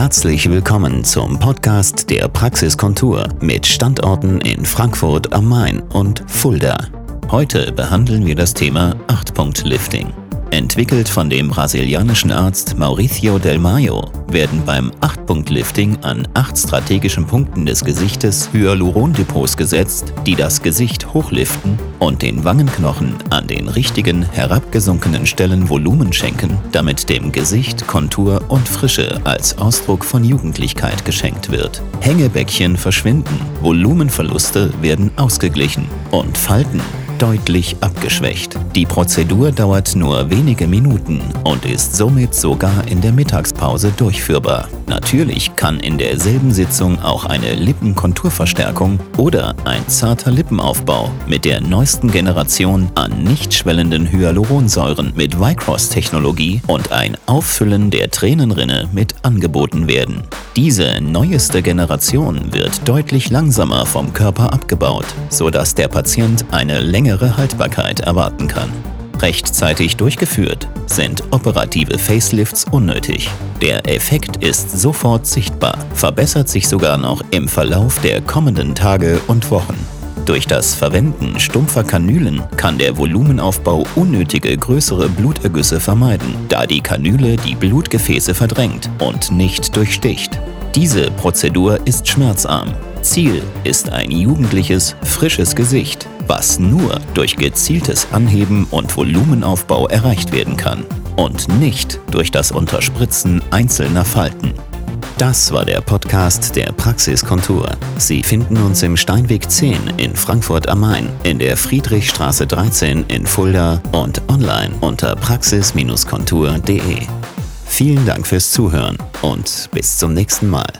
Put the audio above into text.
Herzlich willkommen zum Podcast der Praxiskontur mit Standorten in Frankfurt am Main und Fulda. Heute behandeln wir das Thema 8-Punkt-Lifting. Entwickelt von dem brasilianischen Arzt Mauricio Del Mayo werden beim 8-Punkt-Lifting an acht strategischen Punkten des Gesichtes Hyalurondepots gesetzt, die das Gesicht hochliften und den Wangenknochen an den richtigen herabgesunkenen Stellen Volumen schenken, damit dem Gesicht Kontur und Frische als Ausdruck von Jugendlichkeit geschenkt wird. Hängebäckchen verschwinden, Volumenverluste werden ausgeglichen und Falten deutlich abgeschwächt. Die Prozedur dauert nur wenige Minuten und ist somit sogar in der Mittagspause durchführbar. Natürlich kann in derselben Sitzung auch eine Lippenkonturverstärkung oder ein zarter Lippenaufbau mit der neuesten Generation an nicht schwellenden Hyaluronsäuren mit Vycross-Technologie und ein Auffüllen der Tränenrinne mit angeboten werden. Diese neueste Generation wird deutlich langsamer vom Körper abgebaut, sodass der Patient eine längere Haltbarkeit erwarten kann. Rechtzeitig durchgeführt sind operative Facelifts unnötig. Der Effekt ist sofort sichtbar, verbessert sich sogar noch im Verlauf der kommenden Tage und Wochen. Durch das Verwenden stumpfer Kanülen kann der Volumenaufbau unnötige größere Blutergüsse vermeiden, da die Kanüle die Blutgefäße verdrängt und nicht durchsticht. Diese Prozedur ist schmerzarm. Ziel ist ein jugendliches, frisches Gesicht, was nur durch gezieltes Anheben und Volumenaufbau erreicht werden kann und nicht durch das Unterspritzen einzelner Falten. Das war der Podcast der Praxiskontur. Sie finden uns im Steinweg 10 in Frankfurt am Main, in der Friedrichstraße 13 in Fulda und online unter praxis-kontur.de. Vielen Dank fürs Zuhören und bis zum nächsten Mal.